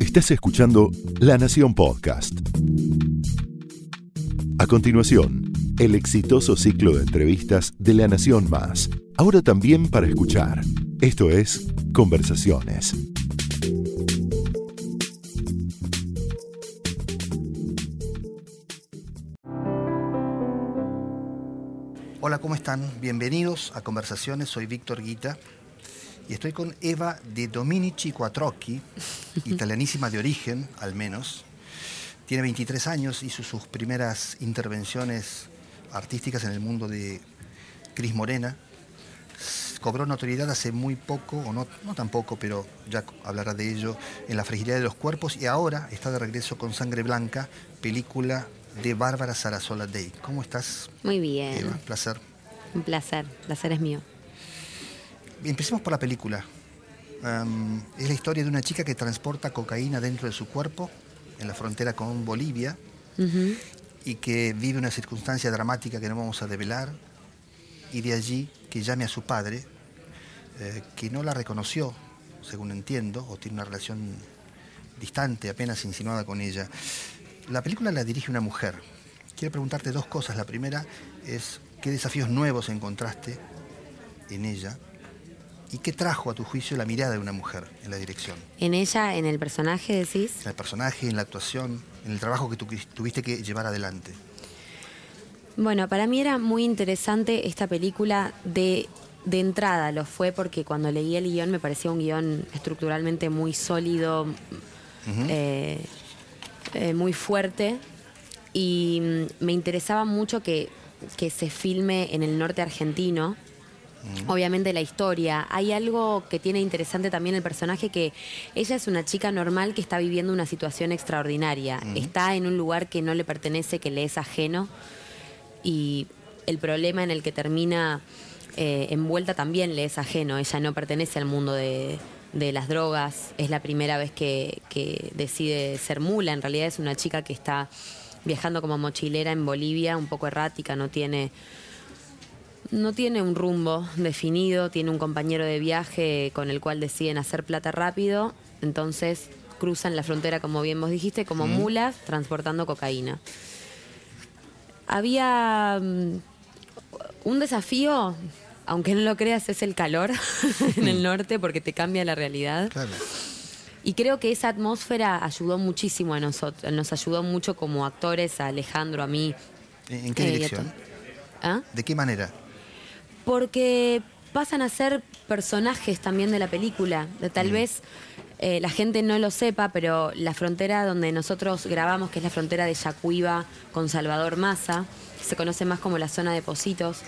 Estás escuchando La Nación Podcast. A continuación, el exitoso ciclo de entrevistas de La Nación Más, ahora también para escuchar. Esto es Conversaciones. Hola, ¿cómo están? Bienvenidos a Conversaciones. Soy Víctor Guita y estoy con Eva de Dominici Quattrocchi, italianísima de origen, al menos. Tiene 23 años, hizo sus primeras intervenciones artísticas en el mundo de Cris Morena. Cobró notoriedad hace muy poco, o no, no tan poco, pero ya hablará de ello, en La fragilidad de los cuerpos y ahora está de regreso con Sangre Blanca, película de Bárbara Sarasola Day. ¿Cómo estás? Muy bien. Eva, placer. Un placer, placer es mío. Empecemos por la película. Um, es la historia de una chica que transporta cocaína dentro de su cuerpo en la frontera con Bolivia y que vive una circunstancia dramática que no vamos a develar y de allí que llame a su padre, eh, que no la reconoció, según entiendo, o tiene una relación distante, apenas insinuada con ella. La película la dirige una mujer. Quiero preguntarte dos cosas. La primera es qué desafíos nuevos encontraste en ella y qué trajo a tu juicio la mirada de una mujer en la dirección, En ella, en el personaje, decís. en el personaje, en la actuación, en el trabajo que tú tuviste que llevar adelante. Bueno, para mí era muy interesante esta película de, de entrada, lo fue porque cuando leí el guion me parecía un guion estructuralmente muy sólido, eh, eh, muy fuerte y mm, me interesaba mucho que, que se filme en el norte argentino. Obviamente la historia. Hay algo que tiene interesante también el personaje que ella es una chica normal que está viviendo una situación extraordinaria. Está en un lugar que no le pertenece, que le es ajeno y el problema en el que termina eh, envuelta también le es ajeno. Ella no pertenece al mundo de, de las drogas. Es la primera vez que, que decide ser mula. En realidad es una chica que está viajando como mochilera en Bolivia, un poco errática, no tiene no tiene un rumbo definido, tiene un compañero de viaje con el cual deciden hacer plata rápido, entonces cruzan la frontera, como bien vos dijiste, como mulas transportando cocaína. Había mm, un desafío, aunque no lo creas, es el calor en el norte porque te cambia la realidad. Claro. Y creo que esa atmósfera ayudó muchísimo a nosotros, nos ayudó mucho como actores, a Alejandro, a mí. ¿En qué eh, dirección? to- ¿Ah? ¿De qué manera? Porque pasan a ser personajes también de la película. Tal vez eh, la gente no lo sepa, pero la frontera donde nosotros grabamos, que es la frontera de Yacuiba con Salvador Massa, que se conoce más como la zona de Positos,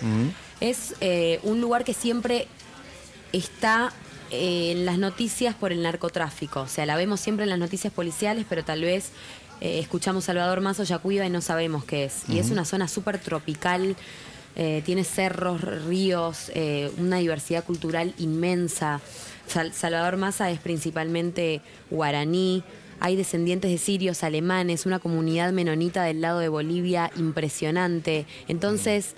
es eh, un lugar que siempre está eh, en las noticias por el narcotráfico. O sea, la vemos siempre en las noticias policiales, pero tal vez escuchamos Salvador Mazo, Yacuiba y no sabemos qué es. Y es una zona súper tropical, eh, tiene cerros, ríos, eh, una diversidad cultural inmensa. Sal- Salvador Maza es principalmente guaraní. Hay descendientes de sirios, alemanes, una comunidad menonita del lado de Bolivia impresionante. Entonces,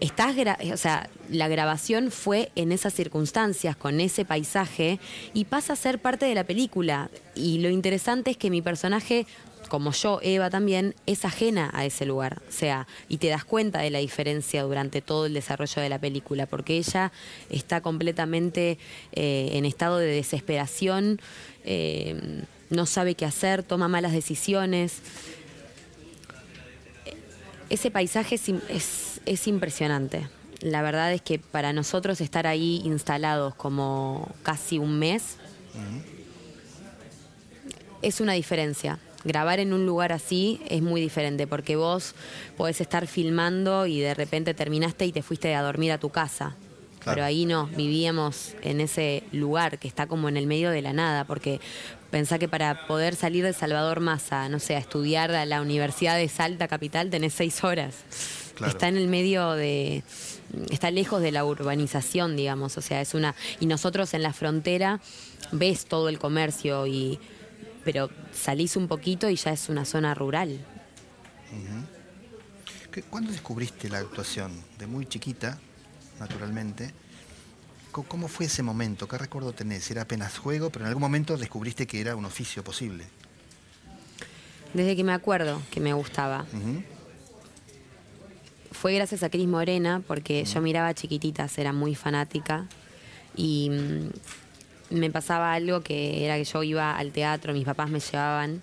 estás gra- o sea, la grabación fue en esas circunstancias, con ese paisaje, y pasa a ser parte de la película. Y lo interesante es que mi personaje, como yo, Eva también, es ajena a ese lugar. O sea, y te das cuenta de la diferencia durante todo el desarrollo de la película, porque ella está completamente eh, en estado de desesperación, eh, no sabe qué hacer, toma malas decisiones ese paisaje es, im- es- es impresionante. La verdad es que para nosotros estar ahí instalados como casi un mes es una diferencia. Grabar en un lugar así es muy diferente porque vos podés estar filmando y de repente terminaste y te fuiste a dormir a tu casa. Claro. Pero ahí no, vivíamos en ese lugar que está como en el medio de la nada, porque pensá que para poder salir de Salvador Massa, no sé, a estudiar a la Universidad de Salta Capital tenés seis horas. Claro. Está en el medio de. está lejos de la urbanización, digamos. O sea, es una. Y nosotros en la frontera ves todo el comercio y. Pero salís un poquito y ya es una zona rural. ¿Qué- ¿Cuándo descubriste la actuación? De muy chiquita, naturalmente. ¿Cómo fue ese momento? ¿Qué recuerdo tenés? Era apenas juego, pero en algún momento descubriste que era un oficio posible. Desde que me acuerdo que me gustaba. Fue gracias a Cris Morena, porque yo miraba chiquititas, era muy fanática. Y mm, me pasaba algo que era que yo iba al teatro, mis papás me llevaban.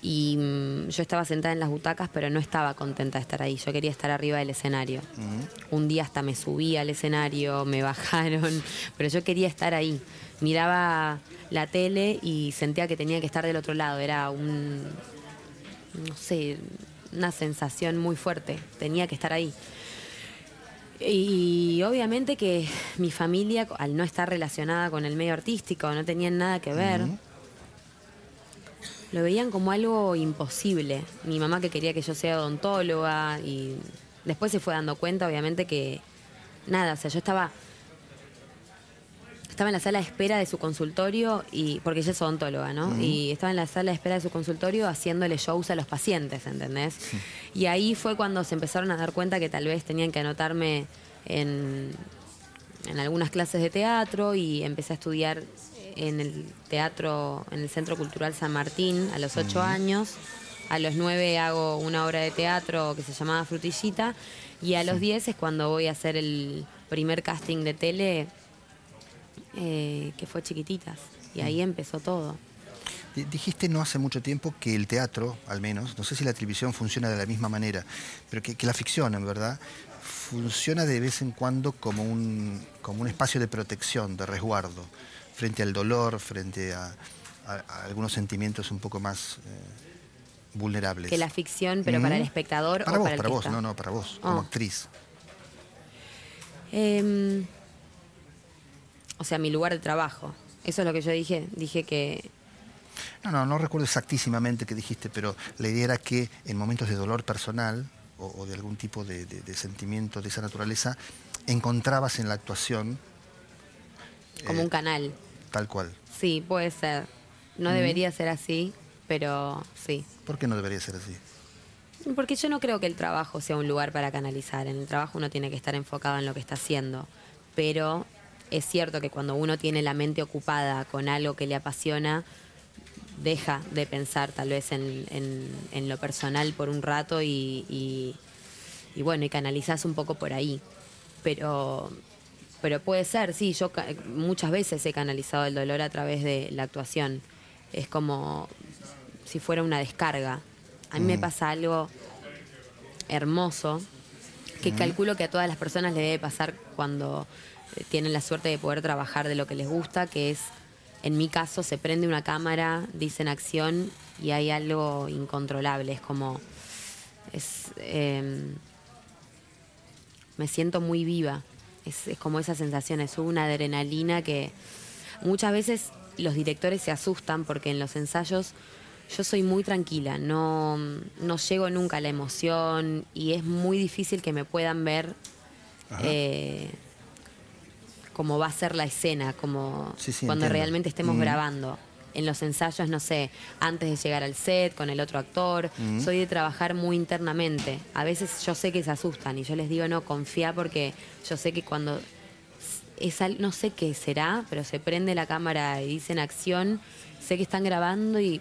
Y mm, yo estaba sentada en las butacas, pero no estaba contenta de estar ahí. Yo quería estar arriba del escenario. Un día hasta me subí al escenario, me bajaron, pero yo quería estar ahí. Miraba la tele y sentía que tenía que estar del otro lado. Era un, no sé, una sensación muy fuerte. Tenía que estar ahí. Y obviamente que mi familia, al no estar relacionada con el medio artístico, no tenían nada que ver, lo veían como algo imposible. Mi mamá que quería que yo sea odontóloga y después se fue dando cuenta, obviamente, que nada, o sea, yo estaba estaba en la sala de espera de su consultorio y porque ella es odontóloga, ¿no? Y estaba en la sala de espera de su consultorio haciéndole shows a los pacientes, ¿entendés? Y ahí fue cuando se empezaron a dar cuenta que tal vez tenían que anotarme en, en algunas clases de teatro y empecé a estudiar en el teatro, en el Centro Cultural San Martín a los ocho años. A los nueve hago una obra de teatro que se llamaba Frutillita y a los diez es cuando voy a hacer el primer casting de tele eh, que fue Chiquititas. Y ahí empezó todo. Di- Dijiste no hace mucho tiempo que el teatro, al menos, no sé si la televisión funciona de la misma manera, pero que, que la ficción, en verdad, funciona de vez en cuando como un, como un espacio de protección, de resguardo, frente al dolor, frente a, a- a algunos sentimientos un poco más eh, vulnerables. Que la ficción, pero para el Mm. espectador Para o vos, para el para que vos, está. no, no, para vos, como Oh. actriz. Em, o sea, mi lugar de trabajo. Eso es lo que yo dije. Dije que No, no, no recuerdo exactísimamente qué dijiste, pero la idea era que en momentos de dolor personal o, o de algún tipo de, de- de sentimiento de esa naturaleza, encontrabas en la actuación como Eh, un canal. tal cual. Sí, puede ser. No debería ser así, pero sí. ¿Por qué no debería ser así? Porque yo no creo que el trabajo sea un lugar para canalizar. En el trabajo uno tiene que estar enfocado en lo que está haciendo. Pero es cierto que cuando uno tiene la mente ocupada con algo que le apasiona, deja de pensar tal vez en, en- en lo personal por un rato y, y- y bueno, y canalizás un poco por ahí. Pero, pero puede ser, sí, yo muchas veces he canalizado el dolor a través de la actuación. Es como si fuera una descarga. A mí me pasa algo hermoso que calculo que a todas las personas le debe pasar cuando tienen la suerte de poder trabajar de lo que les gusta, que es, en mi caso, se prende una cámara, dicen acción y hay algo incontrolable. Es como, es, em, me siento muy viva. Es, es como esa sensación, es una adrenalina que muchas veces los directores se asustan porque en los ensayos yo soy muy tranquila, no, no llego nunca a la emoción y es muy difícil que me puedan ver eh, cómo va a ser la escena, como Sí, sí, cuando entiendo. realmente estemos Mm. grabando. En los ensayos, no sé, antes de llegar al set con el otro actor, Mm. soy de trabajar muy internamente. A veces yo sé que se asustan y yo les digo, no, confía porque yo sé que cuando es al- no sé qué será, pero se prende la cámara y dicen acción, sé que están grabando y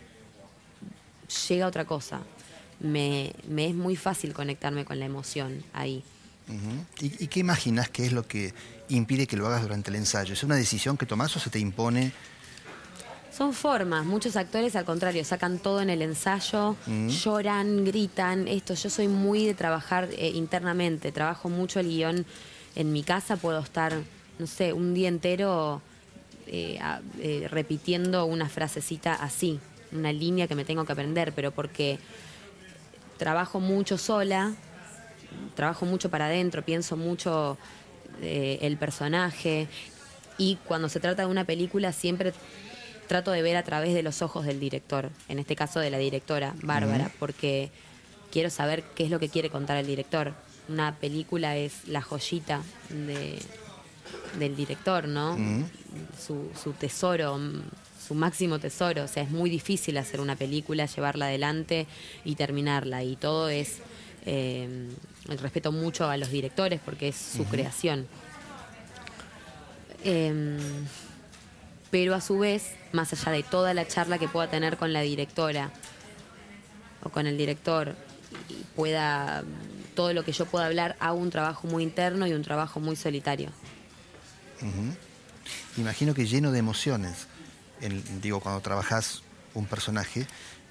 llega otra cosa. Me, me es muy fácil conectarme con la emoción ahí. ¿Y, y qué imaginas que es lo que impide que lo hagas durante el ensayo? ¿Es una decisión que tomás o se te impone? Son formas, muchos actores al contrario, sacan todo en el ensayo, lloran, gritan, esto, yo soy muy de trabajar eh, internamente, trabajo mucho el guion en mi casa, puedo estar, no sé, un día entero eh, a- eh, repitiendo una frasecita así, una línea que me tengo que aprender, pero porque trabajo mucho sola, trabajo mucho para adentro, pienso mucho eh, el personaje y cuando se trata de una película siempre trato de ver a través de los ojos del director, en este caso de la directora, Bárbara, porque quiero saber qué es lo que quiere contar el director. Una película es la joyita de, del director, ¿no? Su, su tesoro, mm, su máximo tesoro. O sea, es muy difícil hacer una película, llevarla adelante y terminarla. Y todo es eh, el respeto mucho a los directores porque es su creación. Em, pero a su vez, más allá de toda la charla que pueda tener con la directora o con el director, y pueda, todo lo que yo pueda hablar, hago un trabajo muy interno y un trabajo muy solitario. Imagino que lleno de emociones, digo, cuando trabajas un personaje,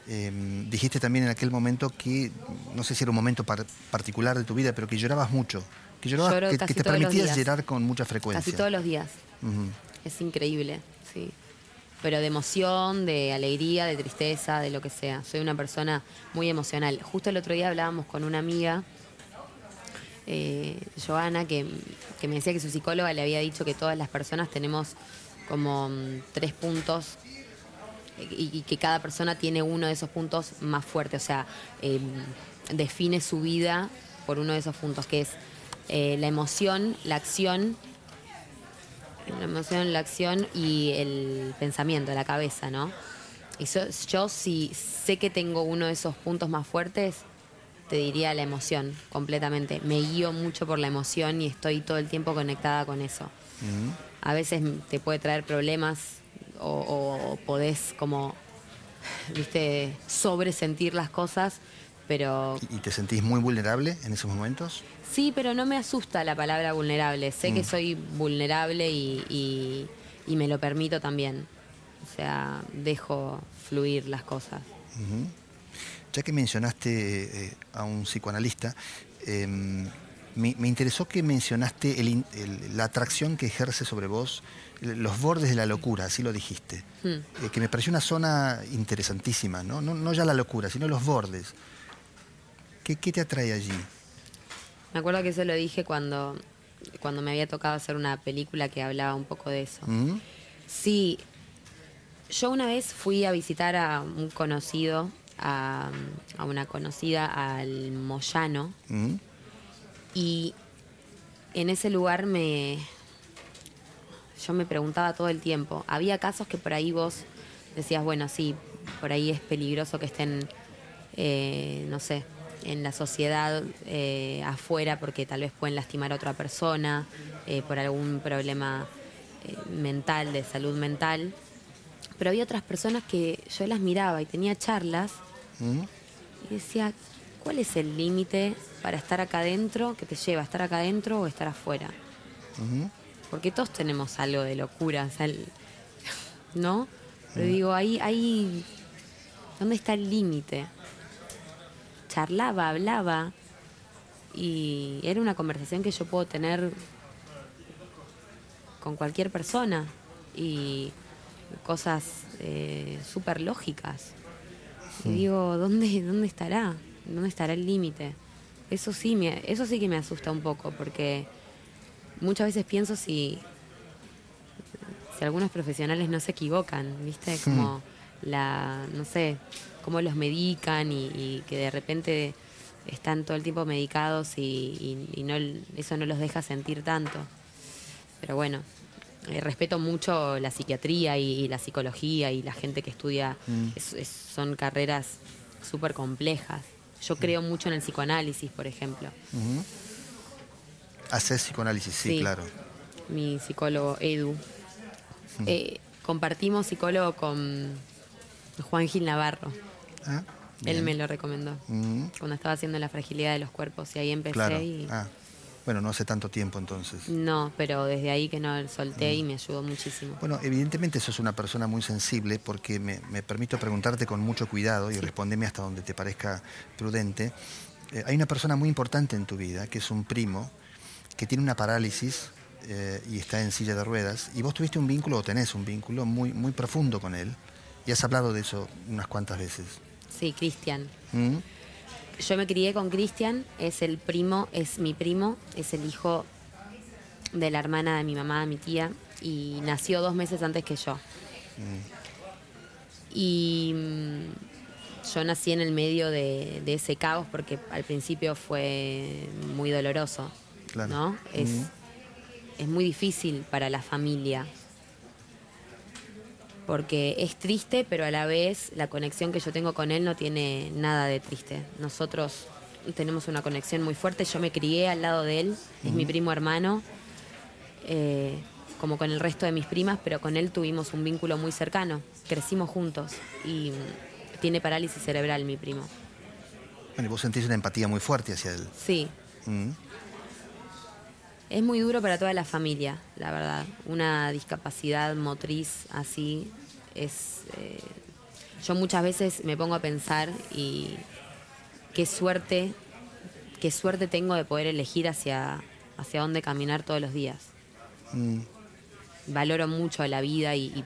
em, dijiste también en aquel momento que, no sé si era un momento particular de tu vida, pero que llorabas mucho, que, llorabas, que, te permitías llorar con mucha frecuencia. Casi todos los días. Es increíble, sí. Pero de emoción, de alegría, de tristeza, de lo que sea. Soy una persona muy emocional. Justo el otro día hablábamos con una amiga, eh, Joana, que, me decía que su psicóloga le había dicho que todas las personas tenemos como mm, tres puntos y, que cada persona tiene uno de esos puntos más fuerte. O sea, em, define su vida por uno de esos puntos, que es eh, la emoción, la acción la emoción, la acción y el pensamiento, la cabeza, ¿no? Y yo, si sé que tengo uno de esos puntos más fuertes, te diría la emoción, completamente. Me guío mucho por la emoción y estoy todo el tiempo conectada con eso. A veces te puede traer problemas o, podés como, viste, sobresentir las cosas, pero... ¿Y te sentís muy vulnerable en esos momentos? Sí, pero no me asusta la palabra vulnerable. Sé que mm. soy vulnerable y, me lo permito también. O sea, dejo fluir las cosas. Ya que mencionaste eh, a un psicoanalista, em, me, interesó que mencionaste la atracción que ejerce sobre vos los bordes de la locura, así lo dijiste. Hmm. Eh, que me pareció una zona interesantísima, ¿no? ¿no? ya la locura, sino los bordes. ¿Qué, qué te atrae allí? Me acuerdo que eso lo dije cuando, cuando me había tocado hacer una película que hablaba un poco de eso. ¿Mm? Sí, yo una vez fui a visitar a un conocido, a, una conocida, al Moyano, ¿Mm? Y en ese lugar me... Yo me preguntaba todo el tiempo. Había casos que por ahí vos decías, bueno, sí, por ahí es peligroso que estén, eh, no sé, en la sociedad eh, afuera porque tal vez pueden lastimar a otra persona eh, por algún problema mental, de salud mental. Pero había otras personas que yo las miraba y tenía charlas ¿Mm? y decía, ¿cuál es el límite para estar acá adentro, que te lleva a estar acá adentro o estar afuera? Porque todos tenemos algo de locura, ¿no? Pero digo, ahí, ahí, ¿dónde está el límite? charlaba, hablaba y era una conversación que yo puedo tener con cualquier persona y cosas eh, súper lógicas. Y digo, ¿dónde, ¿dónde estará? ¿Dónde estará el límite? Eso sí, me, eso sí que me asusta un poco, porque muchas veces pienso si, si algunos profesionales no se equivocan, ¿viste? Como la, no sé, cómo los medican y, que de repente están todo el tiempo medicados y, no, eso no los deja sentir tanto. Pero bueno, eh, respeto mucho la psiquiatría y, la psicología y la gente que estudia, mm. son carreras súper complejas. Yo creo mucho en el psicoanálisis, por ejemplo. Haces psicoanálisis, sí, claro. Mi psicólogo Edu. Eh, compartimos psicólogo con Juan Gil Navarro. Ah, Él me lo recomendó. Cuando estaba haciendo la fragilidad de los cuerpos y ahí empecé. Y... Ah, bueno, no hace tanto tiempo entonces. No, pero desde ahí que no solté y mm. me ayudó muchísimo. Bueno, evidentemente sos una persona muy sensible porque me, permito preguntarte con mucho cuidado y respondeme hasta donde te parezca prudente. Eh, hay una persona muy importante en tu vida, que es un primo, que tiene una parálisis eh, y está en silla de ruedas, y vos tuviste un vínculo o tenés un vínculo muy, muy profundo con él, y has hablado de eso unas cuantas veces. Sí, Cristian. Mm. Yo me crié con Cristian, es el primo, es mi primo, es el hijo de la hermana de mi mamá, de mi tía, y nació dos meses antes que yo. Mm. Y mm, yo nací en el medio de, ese caos porque al principio fue muy doloroso. ¿no? Es, es muy difícil para la familia porque es triste, pero a la vez la conexión que yo tengo con él no tiene nada de triste. Nosotros tenemos una conexión muy fuerte, yo me crié al lado de él, es mi primo hermano, eh, como con el resto de mis primas, pero con él tuvimos un vínculo muy cercano. Crecimos juntos y mm, tiene parálisis cerebral mi primo. Bueno, y vos sentís una empatía muy fuerte hacia él. Sí. Es muy duro para toda la familia, la verdad. Una discapacidad motriz así es... eh, yo muchas veces me pongo a pensar y qué suerte, qué suerte tengo de poder elegir hacia, hacia dónde caminar todos los días. Mm. Valoro mucho la vida y... y-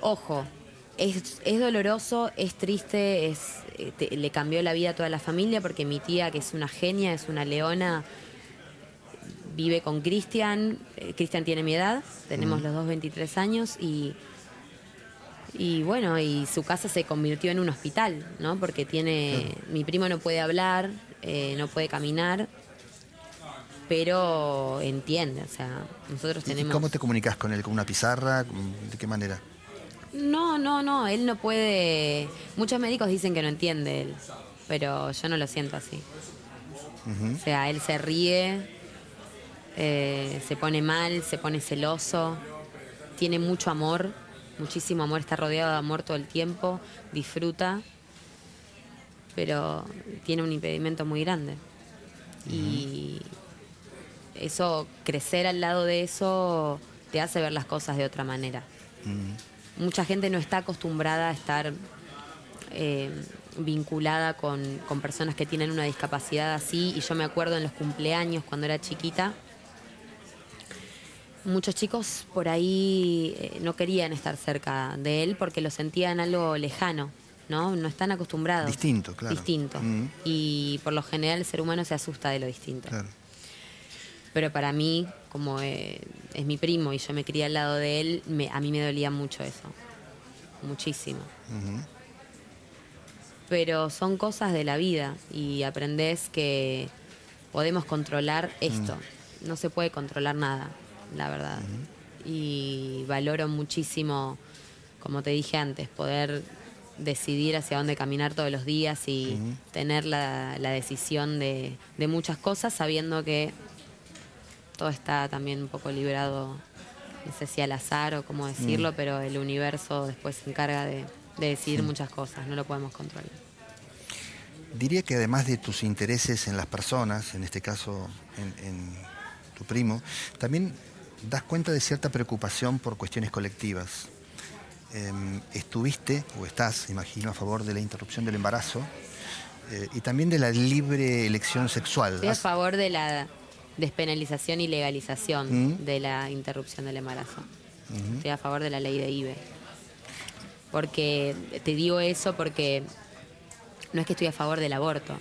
ojo, es, es doloroso, es triste, es, eh, te- le cambió la vida a toda la familia porque mi tía, que es una genia, es una leona, vive con Cristian. eh, Cristian tiene mi edad, tenemos los dos 23 años y, y bueno, y su casa se convirtió en un hospital, ¿no? Porque tiene, mi primo no puede hablar, eh, no puede caminar, pero entiende, o sea, nosotros ¿Y tenemos... cómo te comunicas con él? ¿Con una pizarra? ¿De qué manera? No, no, no, él no puede... Muchos médicos dicen que no entiende él, pero yo no lo siento así. O sea, él se ríe, eh, se pone mal, se pone celoso, tiene mucho amor, muchísimo amor, está rodeado de amor todo el tiempo, disfruta, pero tiene un impedimento muy grande. Y eso, crecer al lado de eso, te hace ver las cosas de otra manera. Mucha gente no está acostumbrada a estar eh, vinculada con, con personas que tienen una discapacidad así. Y yo me acuerdo en los cumpleaños cuando era chiquita, muchos chicos por ahí eh, no querían estar cerca de él porque lo sentían algo lejano, ¿no? No están acostumbrados. Distinto, claro. Distinto. Mm. Y por lo general el ser humano se asusta de lo distinto. Claro. Pero para mí, como eh, es mi primo y yo me crié al lado de él, me- a mí me dolía mucho eso. Muchísimo. Pero son cosas de la vida y aprendés que podemos controlar esto. No se puede controlar nada, la verdad. Y valoro muchísimo, como te dije antes, poder decidir hacia dónde caminar todos los días y tener la, la decisión de, de muchas cosas sabiendo que todo está también un poco librado, no sé si al azar o cómo decirlo, pero el universo después se encarga de, de decidir muchas cosas, no lo podemos controlar. Diría que además de tus intereses en las personas, en este caso en, en tu primo, también das cuenta de cierta preocupación por cuestiones colectivas. Em, estuviste, o estás, imagino, a favor de la interrupción del embarazo eh, y también de la libre elección sexual. Estoy a favor de la despenalización y legalización Mm. de la interrupción del embarazo. Estoy a favor de la ley de IBE. Porque te digo eso porque no es que estoy a favor del aborto,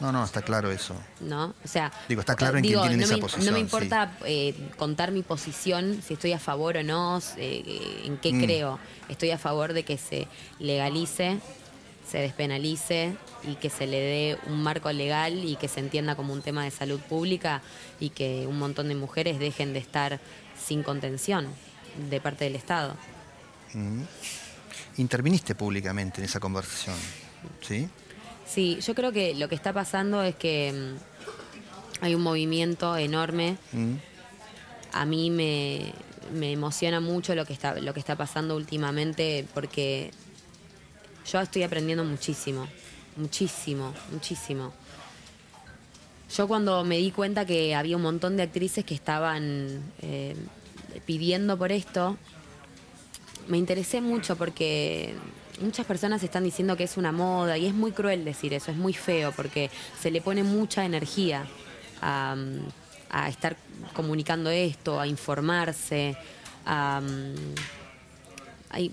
No, no, está claro eso. ¿no? O sea, Digo, está claro en quién digo, tienen no esa me, posición, No me sí. importa eh, contar mi posición, si estoy a favor o no, eh, en qué Mm. creo. Estoy a favor de que se legalice, se despenalice y que se le dé un marco legal y que se entienda como un tema de salud pública y que un montón de mujeres dejen de estar sin contención de parte del Estado. Interviniste públicamente en esa conversación, ¿sí? Sí, yo creo que lo que está pasando es que mm, hay un movimiento enorme Mm. a mí me, me emociona mucho lo que está lo que está pasando últimamente porque yo estoy aprendiendo muchísimo, muchísimo, muchísimo. Yo cuando me di cuenta que había un montón de actrices que estaban eh, pidiendo por esto, me interesé mucho porque muchas personas están diciendo que es una moda y es muy cruel decir eso, es muy feo porque se le pone mucha energía a, estar comunicando esto, a informarse, a, hay-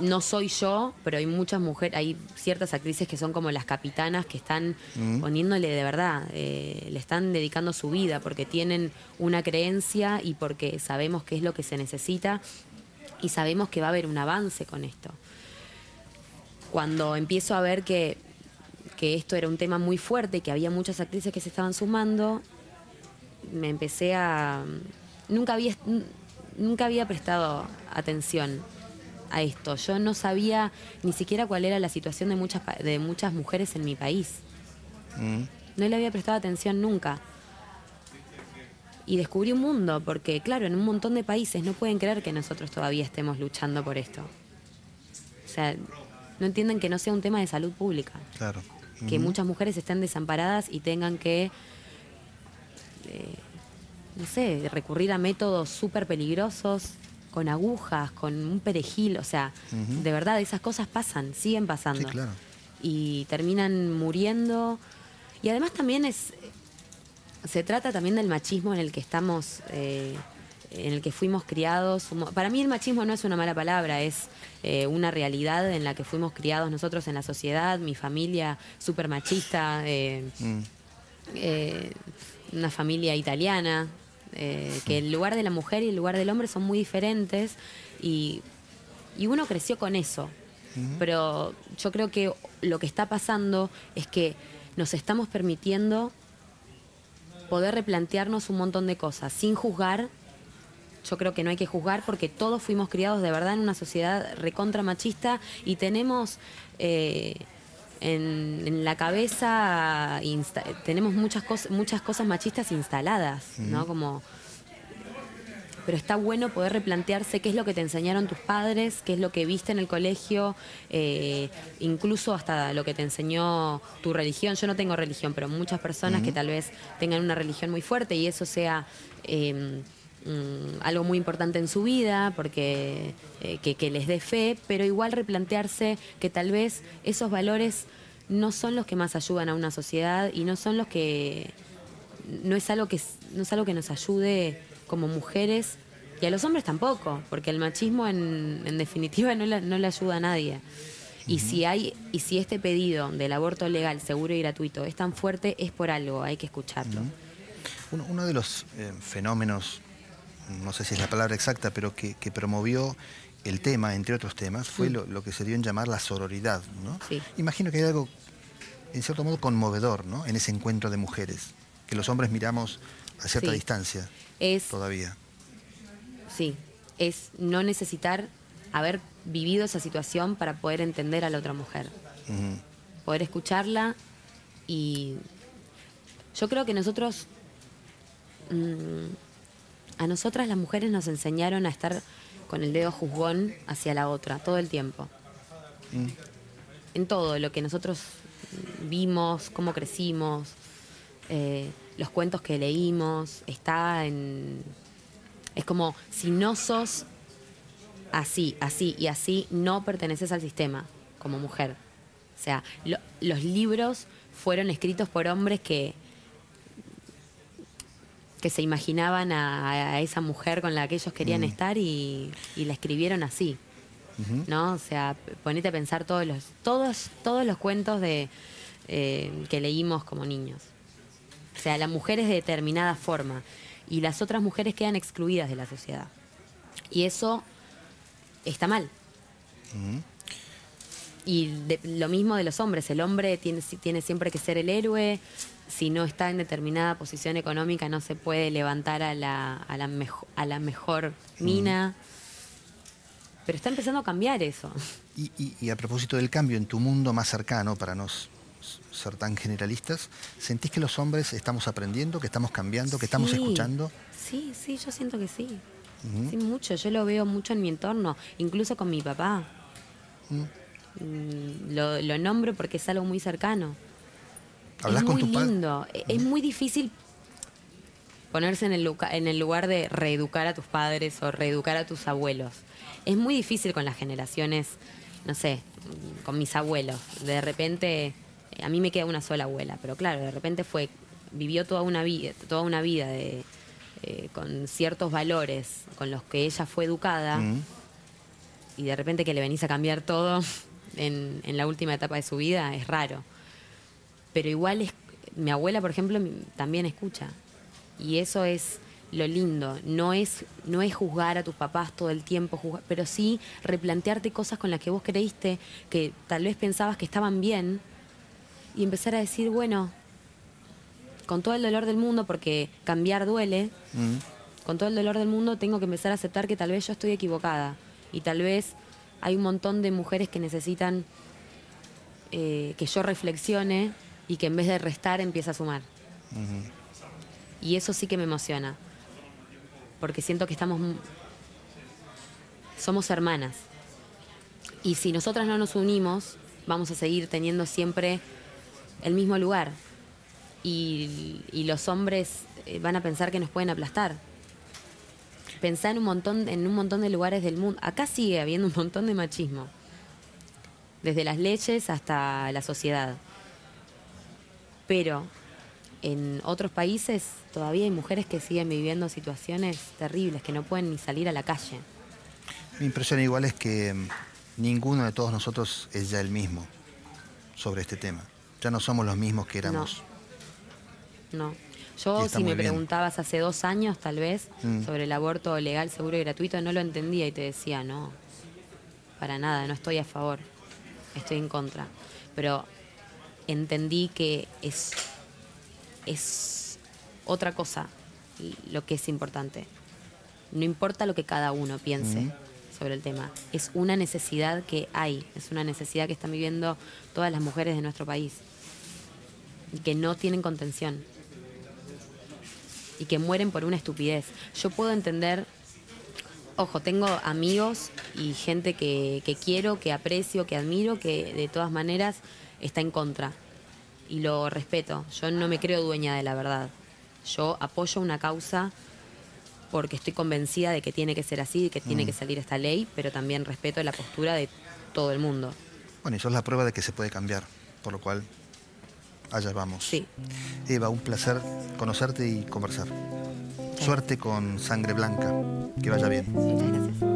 no soy yo, pero hay muchas mujeres, hay ciertas actrices que son como las capitanas que están poniéndole de verdad, eh, le están dedicando su vida porque tienen una creencia y porque sabemos qué es lo que se necesita y sabemos que va a haber un avance con esto. Cuando empiezo a ver que, que esto era un tema muy fuerte, que había muchas actrices que se estaban sumando, me empecé a... Nunca había, nunca había prestado atención a esto. Yo no sabía ni siquiera cuál era la situación de muchas, de muchas mujeres en mi país. Mm. No le había prestado atención nunca. y descubrí un mundo, porque claro, en un montón de países no pueden creer que nosotros todavía estemos luchando por esto. O sea, no entienden que no sea un tema de salud pública. Claro. Que muchas mujeres estén desamparadas y tengan que, eh, no sé, recurrir a métodos súper peligrosos, con agujas, con un perejil. O sea, de verdad, esas cosas pasan, siguen pasando. Sí, claro. Y terminan muriendo. Y además también es, se trata también del machismo en el que estamos, eh, en el que fuimos criados. Para mí el machismo no es una mala palabra, es eh, una realidad en la que fuimos criados nosotros en la sociedad, mi familia súper machista, eh, Mm. una familia italiana, que el lugar de la mujer y el lugar del hombre son muy diferentes y, y uno creció con eso. Pero yo creo que lo que está pasando es que nos estamos permitiendo poder replantearnos un montón de cosas sin juzgar. Yo creo que no hay que juzgar porque todos fuimos criados de verdad en una sociedad recontra machista y tenemos eh, en, en la cabeza insta- tenemos muchas cosas muchas cosas machistas instaladas, ¿no? Como pero está bueno poder replantearse qué es lo que te enseñaron tus padres, qué es lo que viste en el colegio, eh, incluso hasta lo que te enseñó tu religión. Yo no tengo religión, pero muchas personas que tal vez tengan una religión muy fuerte y eso sea eh, mm, algo muy importante en su vida, porque eh, que, que les dé fe, pero igual replantearse que tal vez esos valores no son los que más ayudan a una sociedad y no son los que no es algo que no es algo que nos ayude como mujeres y a los hombres tampoco, porque el machismo en, en definitiva no le, no le ayuda a nadie. Y si hay y si este pedido del aborto legal, seguro y gratuito es tan fuerte es por algo, hay que escucharlo. Uno, uno de los eh, fenómenos, no sé si es la palabra exacta, pero que, que promovió el tema, entre otros temas, fue lo, lo que se dio en llamar la sororidad. ¿no? Sí. Imagino que hay algo, en cierto modo, conmovedor ¿no? en ese encuentro de mujeres, que los hombres miramos a cierta Sí. distancia Es todavía. Sí, es no necesitar haber vivido esa situación para poder entender a la otra mujer. Poder escucharla y yo creo que nosotros, mm, a nosotras las mujeres nos enseñaron a estar con el dedo juzgón hacia la otra todo el tiempo. En todo lo que nosotros vimos, cómo crecimos, eh, los cuentos que leímos, está en... Es como, si no sos así, así y así, no perteneces al sistema como mujer. O sea, lo- los libros fueron escritos por hombres que, que se imaginaban a, a esa mujer con la que ellos querían estar y, y la escribieron así. ¿No? O sea, ponete a pensar todos los, todos, todos los cuentos de, eh, que leímos como niños. O sea, la mujer es de determinada forma y las otras mujeres quedan excluidas de la sociedad. Y eso está mal. Y de- lo mismo de los hombres. El hombre tiene, tiene siempre que ser el héroe. Si no está en determinada posición económica, no se puede levantar a la, a la, mejo- a la mejor mina. Pero está empezando a cambiar eso. Y, y- y a propósito del cambio en tu mundo más cercano, para no ser tan generalistas, ¿sentís que los hombres estamos aprendiendo, que estamos cambiando, que estamos Sí. escuchando? Sí, sí, yo siento que sí. Sí, mucho. Yo lo veo mucho en mi entorno, incluso con mi papá. Mm, Lo, lo nombro porque es algo muy cercano. ¿Hablas es con muy tu padre? lindo. E- Es muy difícil ponerse en el, luca- en el lugar de reeducar a tus padres o reeducar a tus abuelos. Es muy difícil con las generaciones, no sé, con mis abuelos. De repente, eh, a mí me queda una sola abuela, pero claro, de repente fue, vivió toda una vida, toda una vida de, eh, con ciertos valores con los que ella fue educada Mm. y de repente que le venís a cambiar todo en, en la última etapa de su vida es raro. Pero igual es, mi abuela, por ejemplo, también escucha. Y eso es lo lindo. No es, no es juzgar a tus papás todo el tiempo, juzgar- pero sí replantearte cosas con las que vos creíste que tal vez pensabas que estaban bien y empezar a decir, bueno, con todo el dolor del mundo, porque cambiar duele, Mm. con todo el dolor del mundo tengo que empezar a aceptar que tal vez yo estoy equivocada y tal vez hay un montón de mujeres que necesitan eh, que yo reflexione y que en vez de restar empiece a sumar. Y eso sí que me emociona, porque siento que estamos somos hermanas. Y si nosotras no nos unimos, vamos a seguir teniendo siempre el mismo lugar. Y, los hombres eh, van a pensar que nos pueden aplastar. Pensá en un montón, en un montón de lugares del mundo. Acá sigue habiendo un montón de machismo. Desde las leyes hasta la sociedad. Pero en otros países todavía hay mujeres que siguen viviendo situaciones terribles, que no pueden ni salir a la calle. Mi impresión igual es que mm, ninguno de todos nosotros es ya el mismo sobre este tema. Ya no somos los mismos que éramos. No. Yo, si me preguntabas hace dos años, tal vez, mm. sobre el aborto legal, seguro y gratuito, no lo entendía y te decía, no, para nada, no estoy a favor, estoy en contra. Pero entendí que es, es otra cosa lo que es importante. No importa lo que cada uno piense. Mm sobre el tema. Es una necesidad que hay, es una necesidad que están viviendo todas las mujeres de nuestro país y que no tienen contención y que mueren por una estupidez. Yo puedo entender, ojo, tengo amigos y gente que, que quiero, que aprecio, que admiro, que de todas maneras está en contra y lo respeto. Yo no me creo dueña de la verdad. Yo apoyo una causa porque estoy convencida de que tiene que ser así, de que tiene mm. que salir esta ley, pero también respeto la postura de todo el mundo. Bueno, y eso es la prueba de que se puede cambiar, por lo cual allá vamos. Sí. Eva, un placer conocerte y conversar. Suerte con Sangre Blanca. Que vaya bien. Muchas gracias.